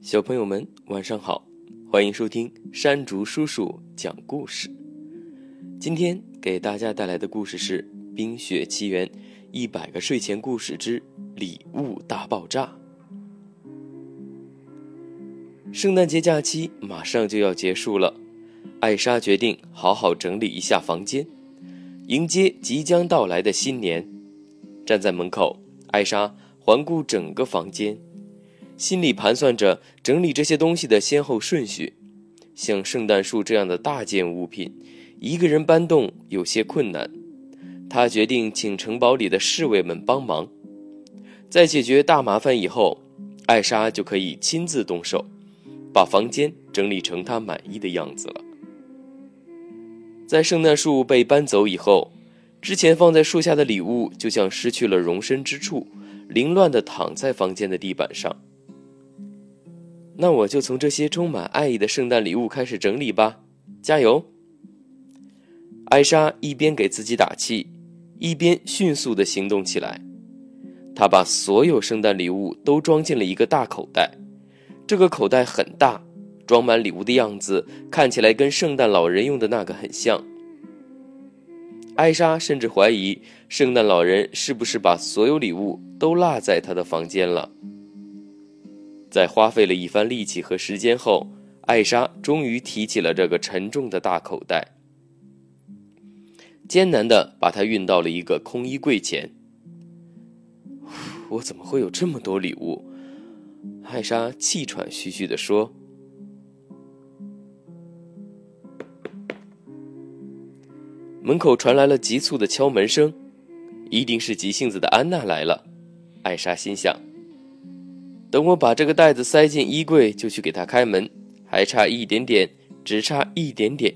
小朋友们，晚上好！欢迎收听山竹叔叔讲故事。今天给大家带来的故事是《冰雪奇缘：一百个睡前故事之礼物大爆炸》。圣诞节假期马上就要结束了，艾莎决定好好整理一下房间，迎接即将到来的新年。站在门口，艾莎环顾整个房间。心里盘算着整理这些东西的先后顺序，像圣诞树这样的大件物品，一个人搬动有些困难。他决定请城堡里的侍卫们帮忙，在解决大麻烦以后，艾莎就可以亲自动手，把房间整理成她满意的样子了。在圣诞树被搬走以后，之前放在树下的礼物就像失去了容身之处，凌乱地躺在房间的地板上。那我就从这些充满爱意的圣诞礼物开始整理吧，加油！艾莎一边给自己打气，一边迅速的行动起来。她把所有圣诞礼物都装进了一个大口袋，这个口袋很大，装满礼物的样子看起来跟圣诞老人用的那个很像。艾莎甚至怀疑圣诞老人是不是把所有礼物都落在他的房间了。在花费了一番力气和时间后，艾莎终于提起了这个沉重的大口袋，艰难地把它运到了一个空衣柜前。我怎么会有这么多礼物？艾莎气喘吁吁地说。门口传来了急促的敲门声，一定是急性子的安娜来了。艾莎心想。等我把这个袋子塞进衣柜，就去给他开门，还差一点点，只差一点点。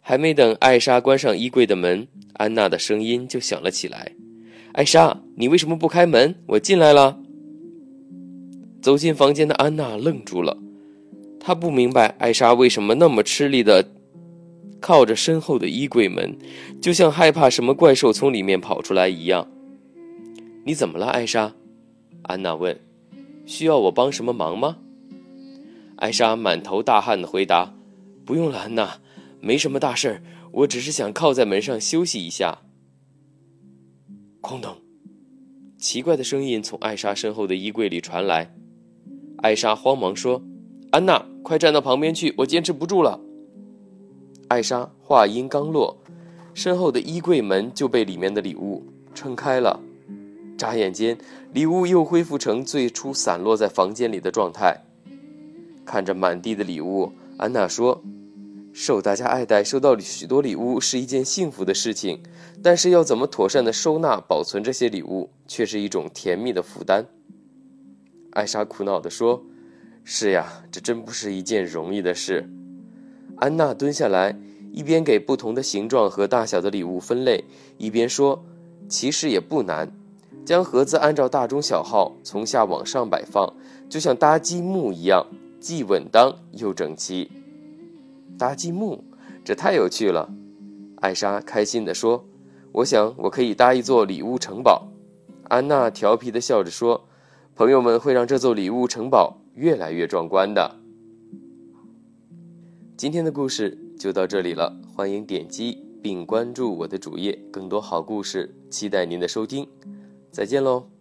还没等艾莎关上衣柜的门，安娜的声音就响了起来：“艾莎，你为什么不开门？我进来了。”走进房间的安娜愣住了，她不明白艾莎为什么那么吃力的靠着身后的衣柜门，就像害怕什么怪兽从里面跑出来一样。你怎么了，艾莎？安娜问：“需要我帮什么忙吗？”艾莎满头大汗的回答：“不用了，安娜，没什么大事儿，我只是想靠在门上休息一下。”哐当，奇怪的声音从艾莎身后的衣柜里传来。艾莎慌忙说：“安娜，快站到旁边去，我坚持不住了。”艾莎话音刚落，身后的衣柜门就被里面的礼物撑开了。眨眼间，礼物又恢复成最初散落在房间里的状态。看着满地的礼物，安娜说：“受大家爱戴，收到许多礼物是一件幸福的事情，但是要怎么妥善的收纳、保存这些礼物，却是一种甜蜜的负担。”艾莎苦恼地说：“是呀，这真不是一件容易的事。”安娜蹲下来，一边给不同的形状和大小的礼物分类，一边说：“其实也不难。”将盒子按照大中小号从下往上摆放，就像搭积木一样，既稳当又整齐。搭积木，这太有趣了！艾莎开心地说：“我想我可以搭一座礼物城堡。”安娜调皮地笑着说：“朋友们会让这座礼物城堡越来越壮观的。”今天的故事就到这里了，欢迎点击并关注我的主页，更多好故事，期待您的收听。再见喽。